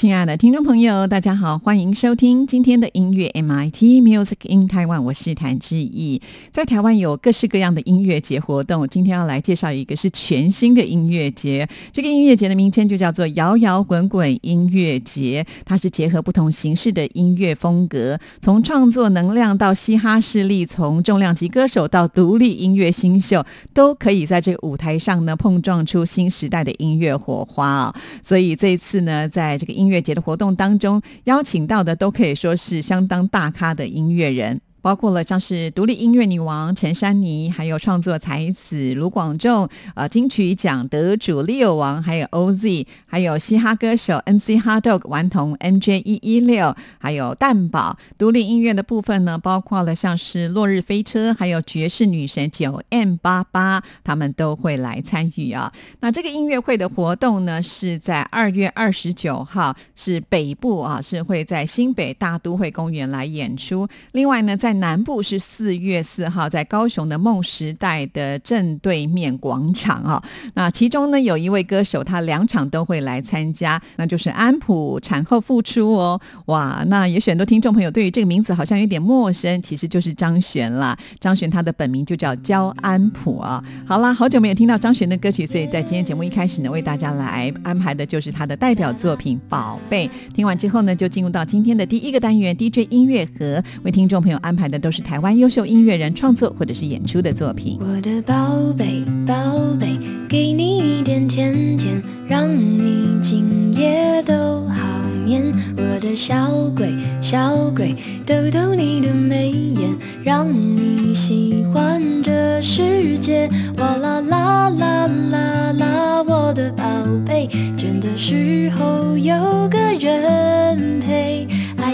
亲爱的听众朋友，大家好，欢迎收听今天的音乐 MIT Music in Taiwan，我是谭志毅。在台湾有各式各样的音乐节活动，今天要来介绍一个是全新的音乐节。这个音乐节的名称就叫做“摇摇滚滚音乐节”，它是结合不同形式的音乐风格，从创作能量到嘻哈势力，从重量级歌手到独立音乐新秀，都可以在这个舞台上呢碰撞出新时代的音乐火花啊！所以这一次呢，在这个音音乐节的活动当中，邀请到的都可以说是相当大咖的音乐人。包括了像是独立音乐女王陈珊妮，还有创作才子卢广仲，呃，金曲奖得主 Leo 王，还有 OZ，还有嘻哈歌手 MC Hot Dog 顽童 MJ 一一六，还有蛋宝。独立音乐的部分呢，包括了像是落日飞车，还有爵士女神九 M 八八，他们都会来参与啊。那这个音乐会的活动呢，是在二月二十九号，是北部啊，是会在新北大都会公园来演出。另外呢，在在南部是四月四号，在高雄的梦时代的正对面广场啊。那其中呢，有一位歌手，他两场都会来参加，那就是安普产后复出哦。哇，那也许很多听众朋友对于这个名字好像有点陌生，其实就是张悬啦。张悬他的本名就叫焦安普啊。好啦，好久没有听到张悬的歌曲，所以在今天节目一开始呢，为大家来安排的就是他的代表作品《宝贝》。听完之后呢，就进入到今天的第一个单元 DJ 音乐盒，为听众朋友安排。排的都是台湾优秀音乐人创作或者是演出的作品。我的宝贝，宝贝，给你一点甜甜，让你今夜都好眠。我的小鬼，小鬼，逗逗你的眉眼，让你喜欢这世界。哇啦啦啦啦啦，我的宝贝，倦的时候有个人陪。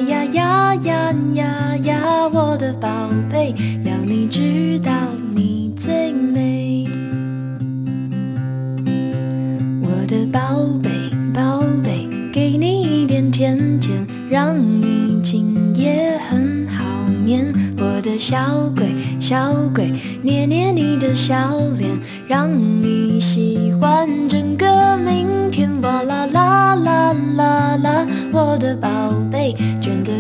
呀呀呀呀呀，我的宝贝，要你知道你最美。我的宝贝，宝贝，给你一点甜甜，让你今夜很好眠。我的小鬼，小鬼，捏捏你的小脸，让你喜欢整个明天。哇啦啦啦啦啦，我的宝贝。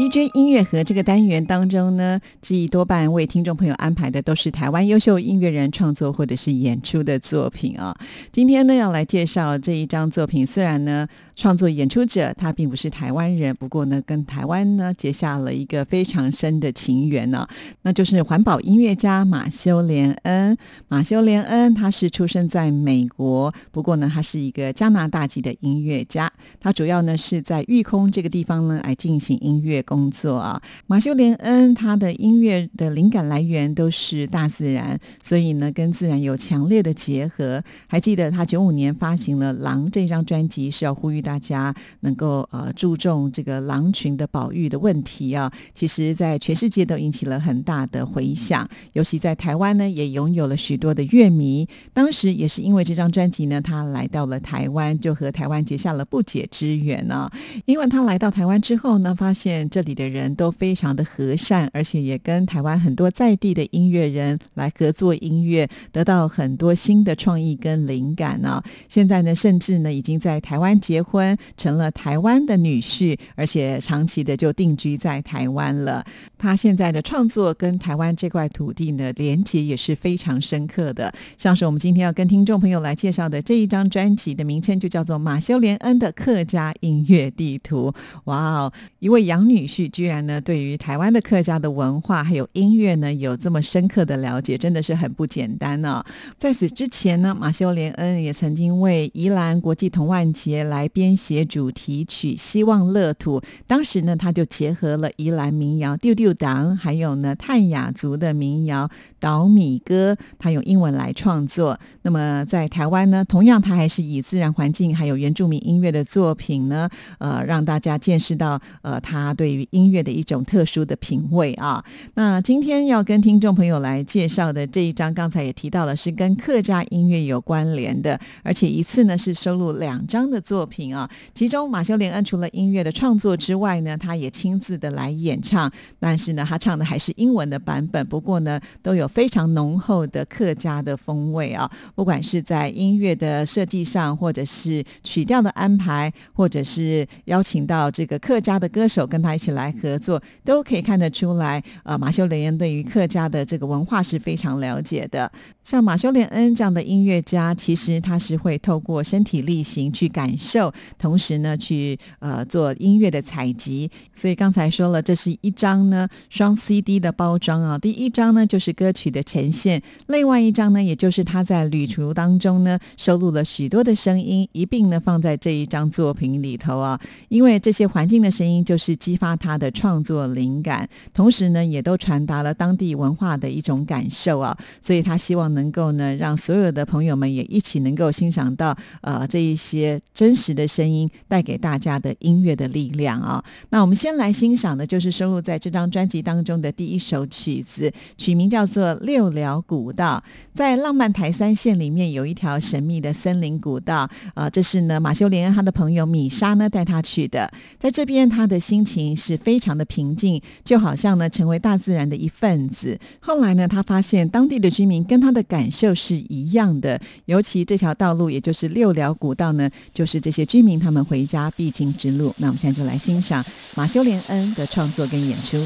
DJ 音乐盒。这个单元当中呢，记忆多半为听众朋友安排的都是台湾优秀音乐人创作或者是演出的作品啊。今天呢，要来介绍这一张作品，虽然呢。创作演出者他并不是台湾人，不过呢，跟台湾呢结下了一个非常深的情缘呢。那就是环保音乐家马修·连恩。马修·连恩他是出生在美国，不过呢，他是一个加拿大籍的音乐家。他主要呢是在育空这个地方呢来进行音乐工作啊。马修·连恩他的音乐的灵感来源都是大自然，所以呢跟自然有强烈的结合。还记得他九五年发行了《狼》这张专辑，是要呼吁大。大家能够呃注重这个狼群的保育的问题啊，其实，在全世界都引起了很大的回响，尤其在台湾呢，也拥有了许多的乐迷。当时也是因为这张专辑呢，他来到了台湾，就和台湾结下了不解之缘呢。因为他来到台湾之后呢，发现这里的人都非常的和善，而且也跟台湾很多在地的音乐人来合作音乐，得到很多新的创意跟灵感呢。现在呢，甚至呢，已经在台湾结。婚成了台湾的女婿，而且长期的就定居在台湾了。他现在的创作跟台湾这块土地呢连接也是非常深刻的。像是我们今天要跟听众朋友来介绍的这一张专辑的名称就叫做马修·连恩的客家音乐地图。哇哦，一位杨女婿居然呢对于台湾的客家的文化还有音乐呢有这么深刻的了解，真的是很不简单呢。在此之前呢，马修·连恩也曾经为宜兰国际童万节来。编写主题曲《希望乐土》，当时呢，他就结合了宜兰民谣《丢丢党》，还有呢泰雅族的民谣《岛米歌》，他用英文来创作。那么在台湾呢，同样他还是以自然环境还有原住民音乐的作品呢，呃，让大家见识到呃他对于音乐的一种特殊的品味啊。那今天要跟听众朋友来介绍的这一张，刚才也提到了，是跟客家音乐有关联的，而且一次呢是收录两张的作品啊。其中马修·连恩除了音乐的创作之外呢，他也亲自的来演唱，但是呢，他唱的还是英文的版本。不过呢，都有非常浓厚的客家的风味啊。不管是在音乐的设计上，或者是曲调的安排，或者是邀请到这个客家的歌手跟他一起来合作，都可以看得出来。呃，马修·连恩对于客家的这个文化是非常了解的。像马修·连恩这样的音乐家，其实他是会透过身体力行去感受。同时呢，去呃做音乐的采集，所以刚才说了，这是一张呢双 CD 的包装啊。第一张呢就是歌曲曲的呈现，另外一张呢，也就是他在旅途当中呢收录了许多的声音，一并呢放在这一张作品里头啊。因为这些环境的声音就是激发他的创作灵感，同时呢也都传达了当地文化的一种感受啊。所以他希望能够呢让所有的朋友们也一起能够欣赏到呃这一些真实的。声音带给大家的音乐的力量啊！那我们先来欣赏的就是收录在这张专辑当中的第一首曲子，曲名叫做《六寮古道》。在浪漫台三线里面有一条神秘的森林古道啊，这是呢马修·连恩他的朋友米莎呢带他去的。在这边，他的心情是非常的平静，就好像呢成为大自然的一份子。后来呢，他发现当地的居民跟他的感受是一样的，尤其这条道路，也就是六寮古道呢，就是这些居民他们回家必经之路。那我们现在就来欣赏马修·连恩的创作跟演出。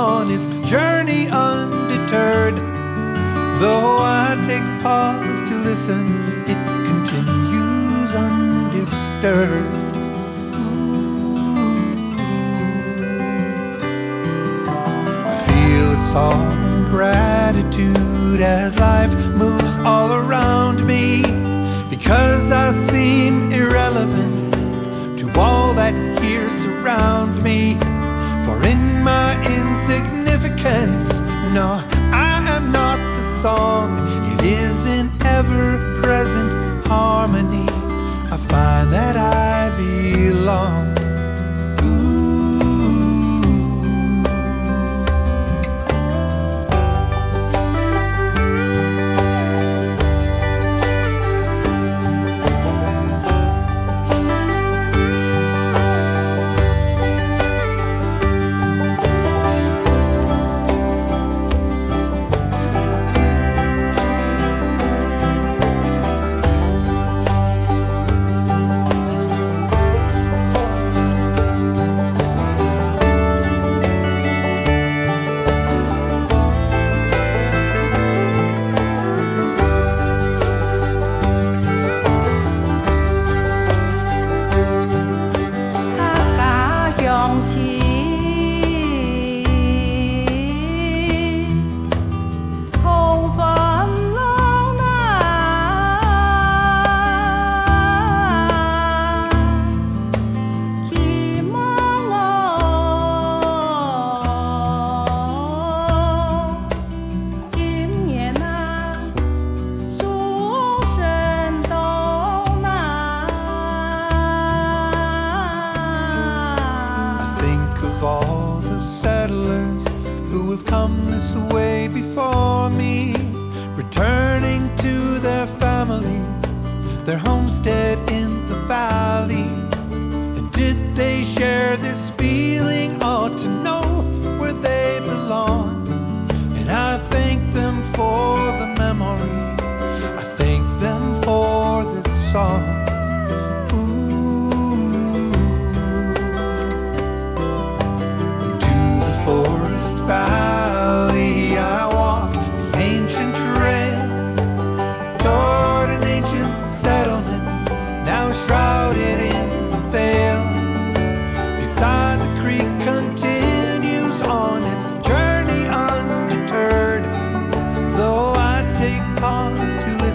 On his journey undeterred. Though I take pause to listen, it continues undisturbed. I feel a solemn gratitude as life moves all around me because I seem irrelevant to all that here surrounds me. In my insignificance, no, I am not the song. It is in ever present harmony. I find that I belong.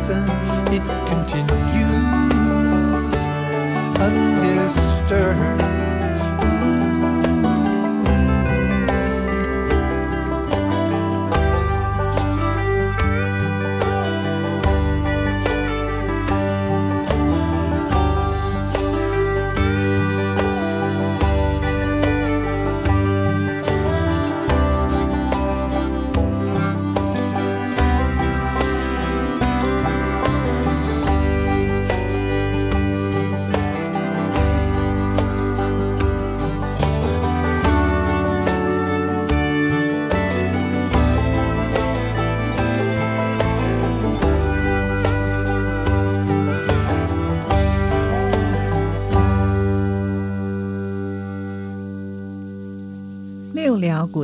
lesson it continues undisturbed.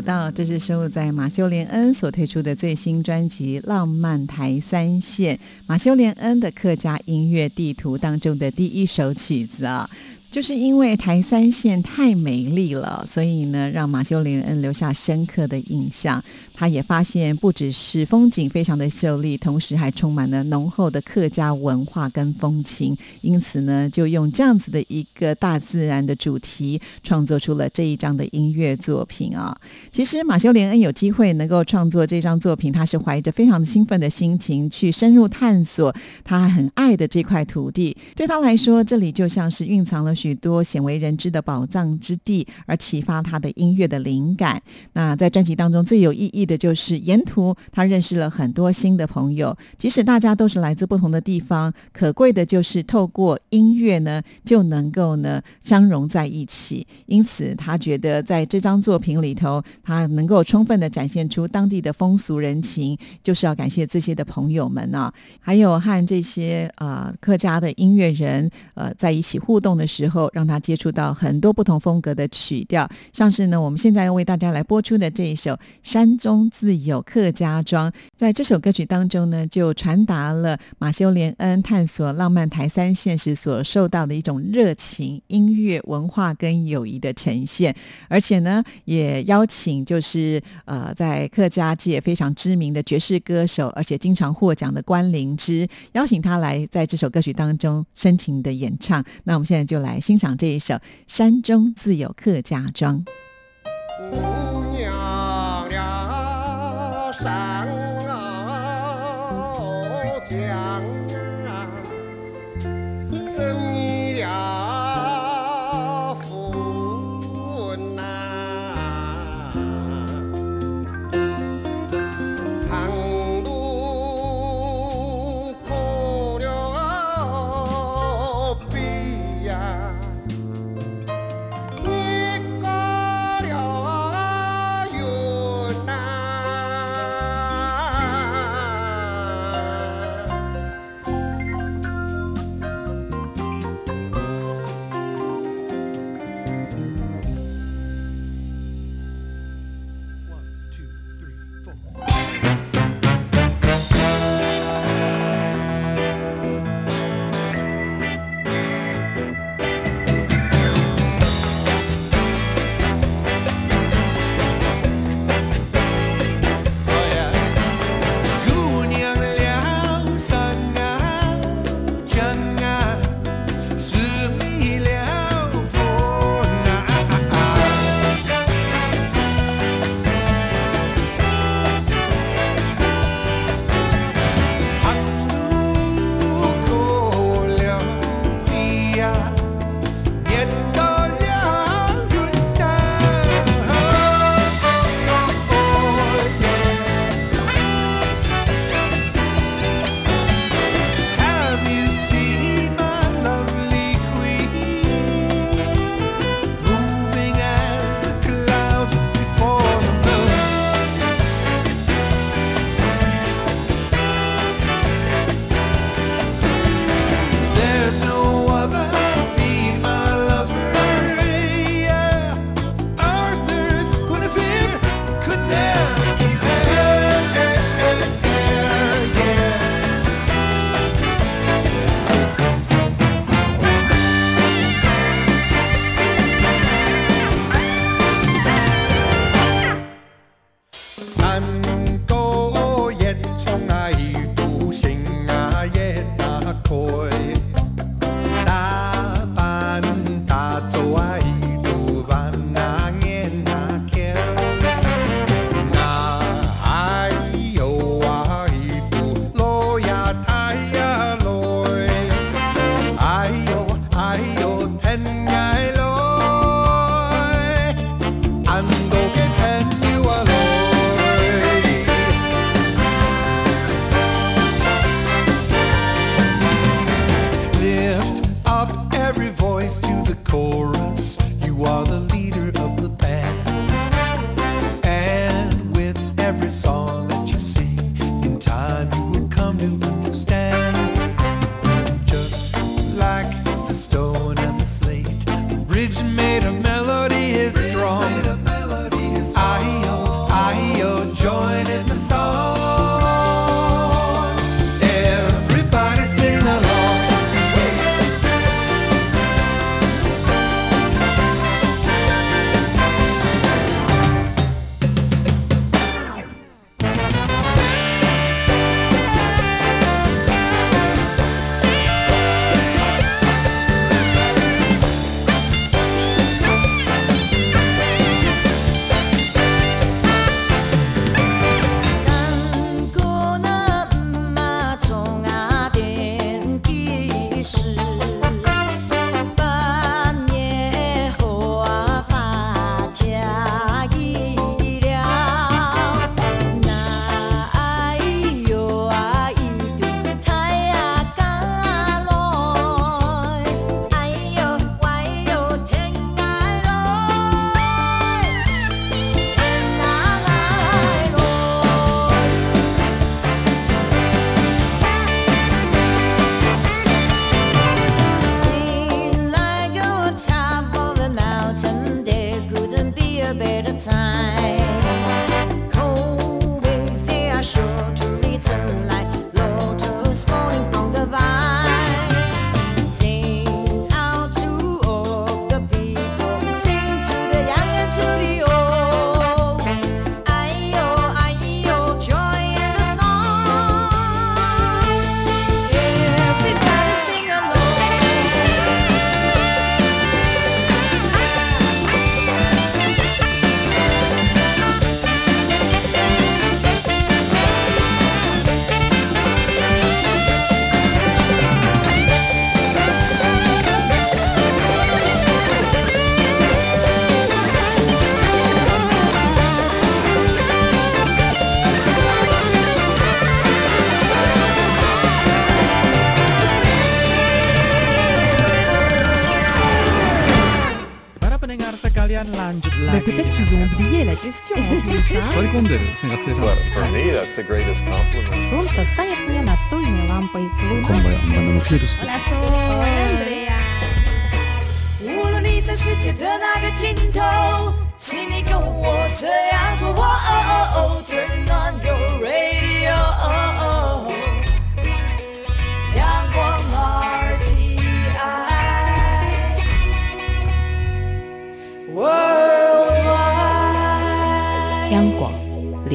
到》，这是收录在马修·连恩所推出的最新专辑《浪漫台三线》马修·连恩的客家音乐地图当中的第一首曲子啊。就是因为台三线太美丽了，所以呢，让马修·连恩留下深刻的印象。他也发现，不只是风景非常的秀丽，同时还充满了浓厚的客家文化跟风情。因此呢，就用这样子的一个大自然的主题，创作出了这一张的音乐作品啊。其实马修·连恩有机会能够创作这张作品，他是怀着非常兴奋的心情去深入探索他很爱的这块土地。对他来说，这里就像是蕴藏了许多鲜为人知的宝藏之地，而启发他的音乐的灵感。那在专辑当中最有意义的。的就是沿途他认识了很多新的朋友，即使大家都是来自不同的地方，可贵的就是透过音乐呢就能够呢相融在一起。因此，他觉得在这张作品里头，他能够充分的展现出当地的风俗人情，就是要感谢这些的朋友们啊，还有和这些呃客家的音乐人呃在一起互动的时候，让他接触到很多不同风格的曲调，像是呢我们现在要为大家来播出的这一首《山中自有客家庄》。在这首歌曲当中呢，就传达了马修·连恩探索浪漫台三线时所受到的一种热情、音乐文化跟友谊的呈现，而且呢，也邀请就是呃在客家界非常知名的爵士歌手，而且经常获奖的关灵芝，邀请他来在这首歌曲当中深情的演唱。那我们现在就来欣赏这一首《山中自有客家庄》。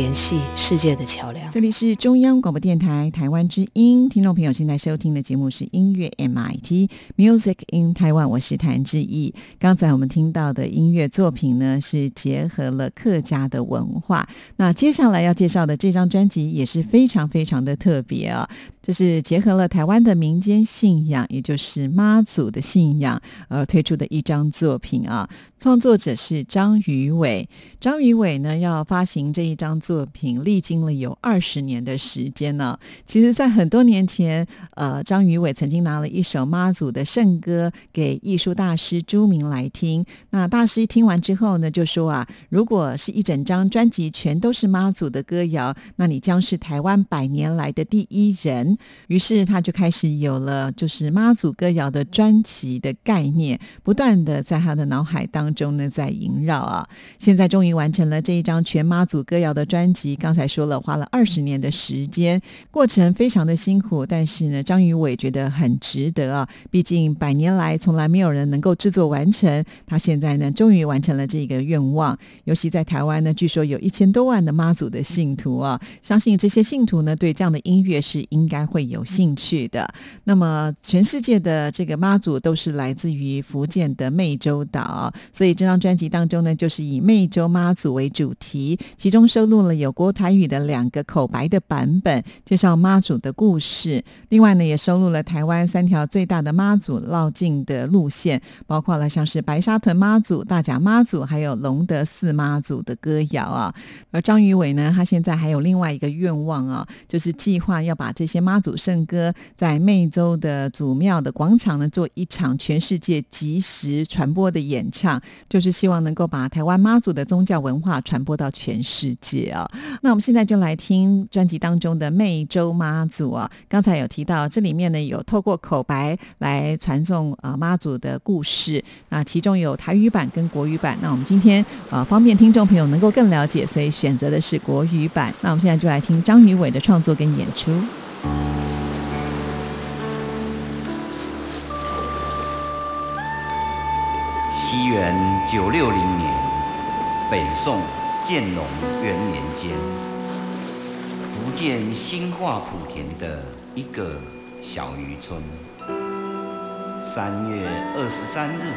联系世界的桥梁。这里是中央广播电台台湾之音，听众朋友现在收听的节目是音乐 MIT Music in Taiwan，我是谭志毅。刚才我们听到的音乐作品呢，是结合了客家的文化。那接下来要介绍的这张专辑也是非常非常的特别啊，这是结合了台湾的民间信仰，也就是妈祖的信仰而推出的一张作品啊。创作者是张宇伟，张宇伟呢要发行这一张作品，历经了有二十年的时间呢。其实，在很多年前，呃，张宇伟曾经拿了一首妈祖的圣歌给艺术大师朱明来听。那大师一听完之后呢，就说啊，如果是一整张专辑全都是妈祖的歌谣，那你将是台湾百年来的第一人。于是他就开始有了就是妈祖歌谣的专辑的概念，不断的在他的脑海当当中呢在萦绕啊。现在终于完成了这一张全妈祖歌谣的专辑。刚才说了，花了二十年的时间，过程非常的辛苦，但是呢，张宇伟觉得很值得啊。毕竟百年来从来没有人能够制作完成，他现在呢终于完成了这个愿望。尤其在台湾呢，据说有一千多万的妈祖的信徒啊，相信这些信徒呢对这样的音乐是应该会有兴趣的。那么全世界的这个妈祖都是来自于福建的湄洲岛，所以这张专辑当中呢，就是以湄洲妈祖为主题，其中收录了有国台语的两个口白的版本，介绍妈祖的故事。另外呢，也收录了台湾三条最大的妈祖绕境的路线，包括了像是白沙屯妈祖、大甲妈祖，还有龙德寺妈祖的歌谣啊。而张宇伟呢，他现在还有另外一个愿望啊，就是计划要把这些妈祖圣歌在湄洲的祖庙的广场呢，做一场全世界即时传播的演唱，就是希望能够把台湾妈祖的宗教文化传播到全世界啊。那我们现在就来听专辑当中的湄洲妈祖啊，刚才有提到这里面呢有透过口白来传送啊妈祖的故事，那其中有台语版跟国语版。那我们今天啊方便听众朋友能够更了解，所以选择的是国语版。那我们现在就来听张宇伟的创作跟演出。西元九六零年，北宋建隆元年间，福建兴化莆田的一个小渔村，三月二十三日，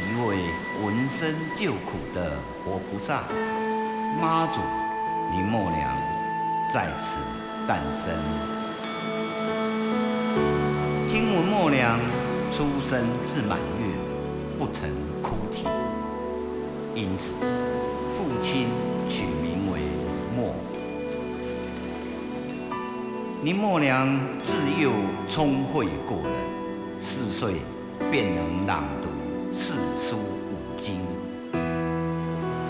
一位闻声救苦的活菩萨妈祖林默娘在此诞生。听闻默娘出生至满月不曾哭啼，因此父亲取名为默。林默娘自幼聪慧过人，四岁便能朗读四书五经，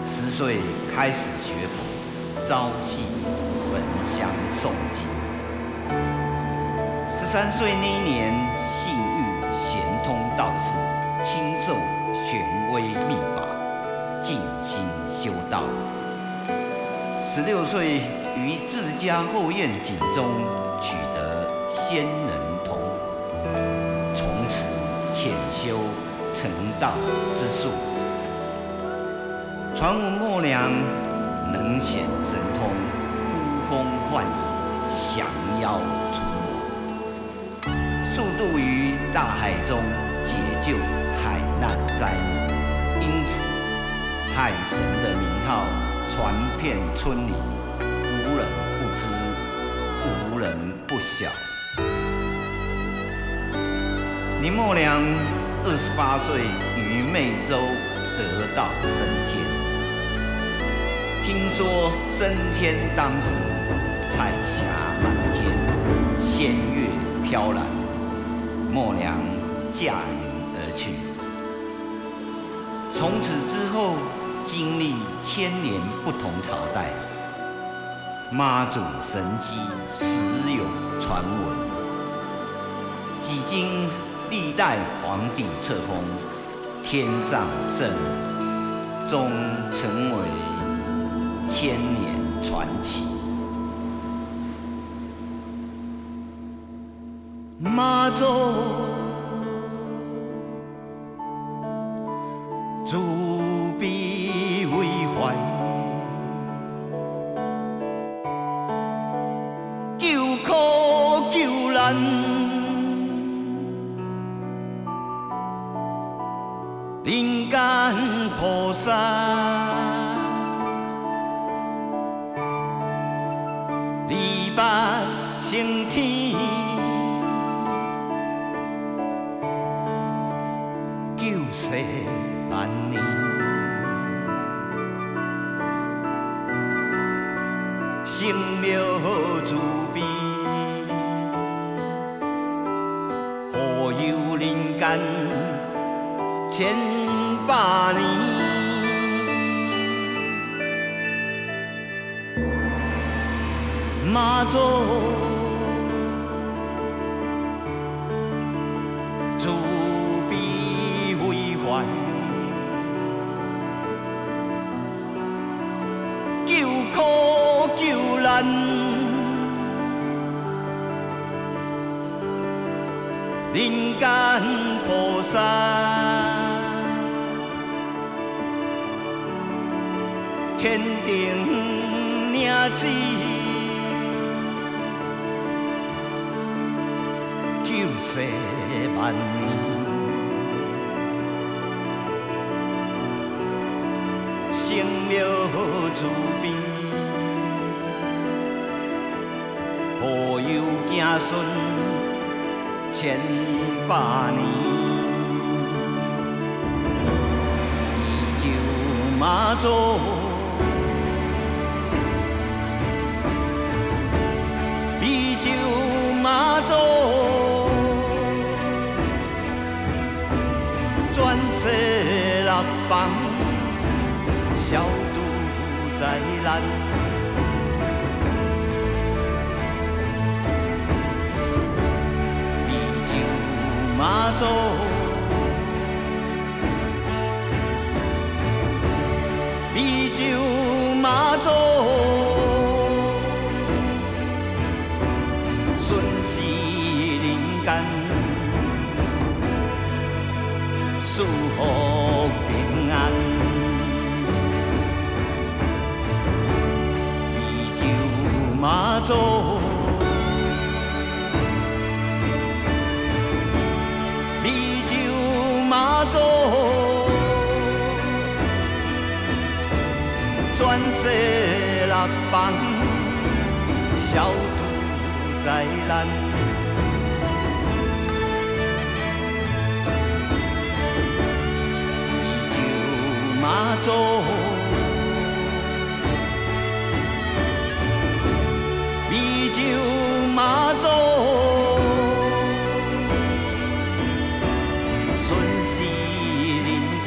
十岁开始学佛，朝夕焚香诵经。十三岁那一年，十六岁于自家后院井中取得仙人头，从此潜修成道之术。传闻默娘能显神通，呼风唤雨，降妖除魔，速度于大海中解救海难灾民，因此海神的名号传遍村里，无人不知，无人不晓。林默娘二十八岁于湄洲得道升天。听说升天当时，彩霞满天，仙乐飘然，默娘驾云而去。从此之后，经历千年不同朝代，妈祖神迹时有传闻，几经历代皇帝册封，天上圣人，终成为千年传奇。妈祖，世万年。圣庙慈悲，护佑人间。千百年，妈祖救难。人间菩萨，天定领旨，救世万年。圣庙慈悲，护佑子孙。千百年，依旧妈祖，依旧妈祖，转世六方，消毒灾难。妈祖，转世六方，消除灾难。依旧妈祖，依旧妈祖。间，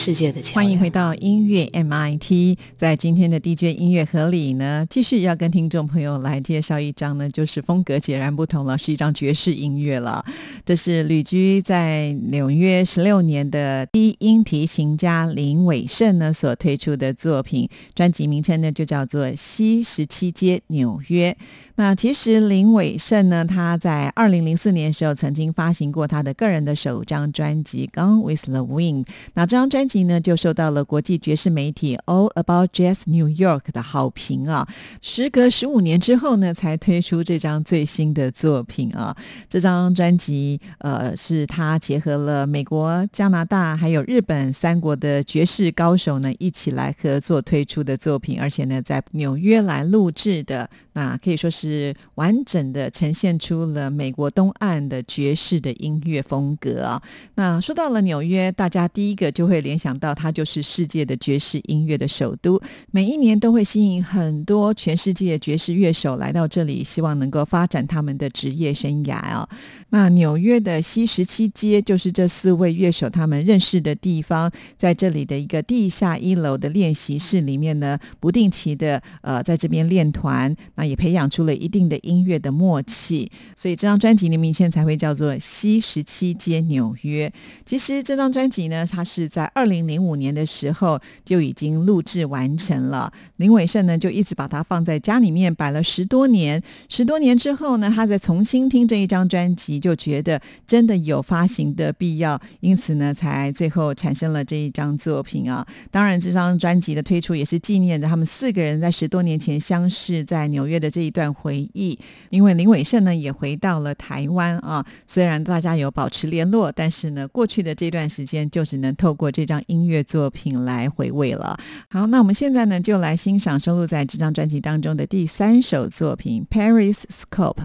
世界的。欢迎回到音乐 MIT，在今天的 DJ 音乐盒里呢，继续要跟听众朋友来介绍一张呢，就是风格截然不同了，是一张爵士音乐了。这是旅居在纽约十六年的低音提琴家林伟胜呢所推出的作品，专辑名称呢就叫做《西十七街纽约》。那其实林伟胜呢，他在二零零四年时候曾经发行过他的个人的首张专辑《Gone with the Wind》。那这张专辑辑呢，就受到了国际爵士媒体 All About Jazz New York 的好评啊。时隔十五年之后呢，才推出这张最新的作品啊。这张专辑呃，是他结合了美国、加拿大还有日本三国的爵士高手呢一起来合作推出的作品，而且呢，在纽约来录制的。那可以说是完整的呈现出了美国东岸的爵士的音乐风格啊。那说到了纽约，大家第一个就会联想到它就是世界的爵士音乐的首都，每一年都会吸引很多全世界爵士乐手来到这里，希望能够发展他们的职业生涯啊。那纽约的西十七街就是这四位乐手他们认识的地方，在这里的一个地下一楼的练习室里面呢，不定期的呃在这边练团。那也培养出了一定的音乐的默契，所以这张专辑的名称才会叫做《西十七街纽约》。其实这张专辑呢，它是在二零零五年的时候就已经录制完成了。林伟胜呢，就一直把它放在家里面摆了十多年。十多年之后呢，他再重新听这一张专辑，就觉得真的有发行的必要，因此呢，才最后产生了这一张作品啊。当然，这张专辑的推出也是纪念着他们四个人在十多年前相识在纽约。的这一段回忆，因为林伟胜呢也回到了台湾啊，虽然大家有保持联络，但是呢，过去的这段时间就只能透过这张音乐作品来回味了。好，那我们现在呢就来欣赏收录在这张专辑当中的第三首作品《Paris Scope》。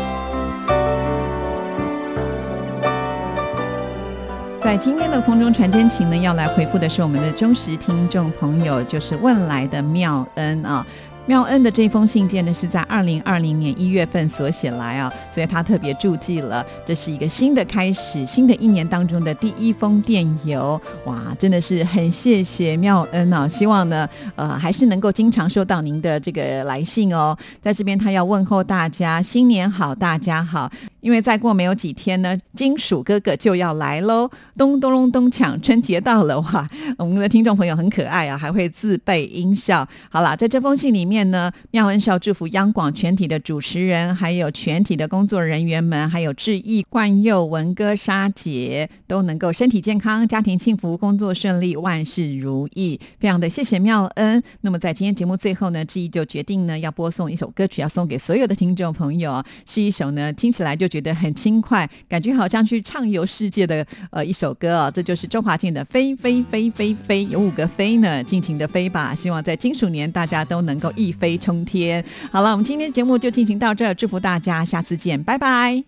在今天的空中传真情呢，要来回复的是我们的忠实听众朋友，就是问来的妙恩啊。妙恩的这封信件呢，是在二零二零年一月份所写来啊，所以他特别注记了，这是一个新的开始，新的一年当中的第一封电邮。哇，真的是很谢谢妙恩啊！希望呢，呃，还是能够经常收到您的这个来信哦。在这边，他要问候大家新年好，大家好。因为再过没有几天呢，金属哥哥就要来喽，咚咚咚咚锵，春节到了哇！我们的听众朋友很可爱啊，还会自备音效。好了，在这封信里面呢，妙恩少祝福央广全体的主持人，还有全体的工作人员们，还有志毅、冠佑、文哥、沙姐都能够身体健康，家庭幸福，工作顺利，万事如意。非常的谢谢妙恩。那么在今天节目最后呢，志毅就决定呢要播送一首歌曲，要送给所有的听众朋友，是一首呢听起来就觉得很轻快，感觉好像去畅游世界的呃一首歌啊，这就是周华健的《飞飞飞飞飞》，有五个飞呢，尽情的飞吧！希望在金鼠年大家都能够一飞冲天。好了，我们今天节目就进行到这儿，祝福大家，下次见，拜拜。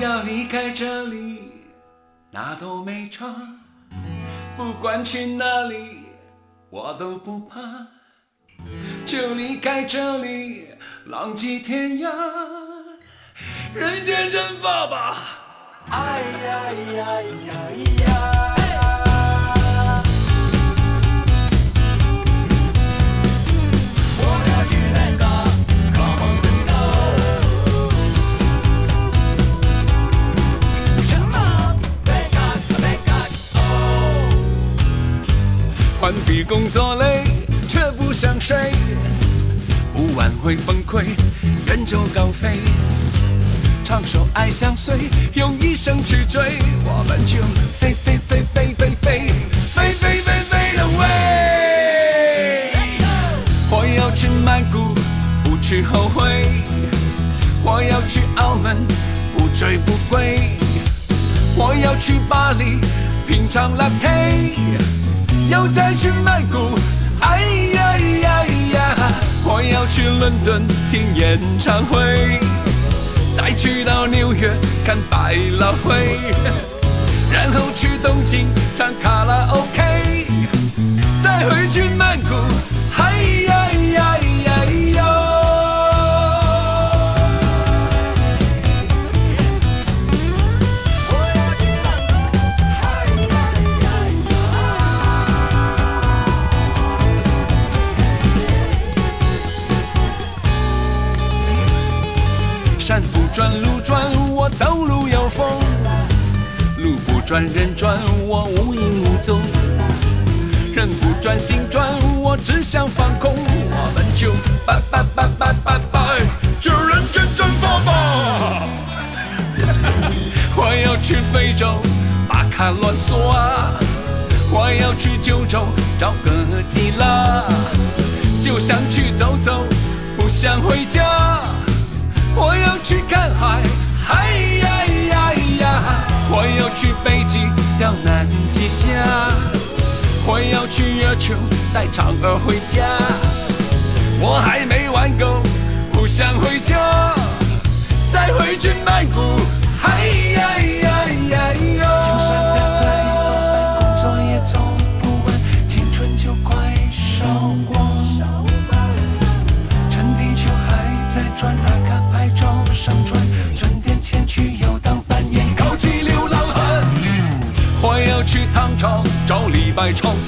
要离开这里，那都没差，不管去哪里，我都不怕，就离开这里，浪迹天涯。人间蒸发吧。哎呀呀呀呀我要去关闭工作累却不想睡不晚会崩溃远走高飞。唱首爱相随，用一生去追，我们就飞飞飞飞飞飞飞飞飞飞的飞。我要去曼谷，不去后悔；我要去澳门，不醉不归；我要去巴黎，品尝 latte，又再去曼谷，哎呀呀呀！我要去伦敦听演唱会。去到纽约看百老汇，然后去东京唱卡拉 OK，再回去曼谷，嗨转路转，我走路有风；路不转人转，我无影无踪。人不转心转，我只想放空。我们就拜拜拜拜拜拜，就人间蒸发吧！我要去非洲巴卡乱索啊，我要去九州找个吉拉，就想去走走，不想回家。我要去看海，嗨呀呀呀！我要去北极钓南极虾，我要去月球带嫦娥回家。我还没玩够，不想回家，再回去曼谷，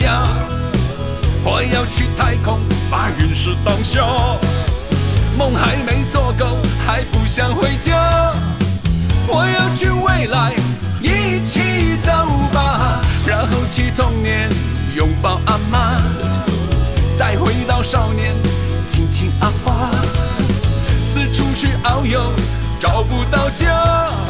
家，我要去太空把陨石当笑。梦还没做够，还不想回家。我要去未来，一起走吧，然后去童年拥抱阿妈，再回到少年亲亲阿爸，四处去遨游，找不到家。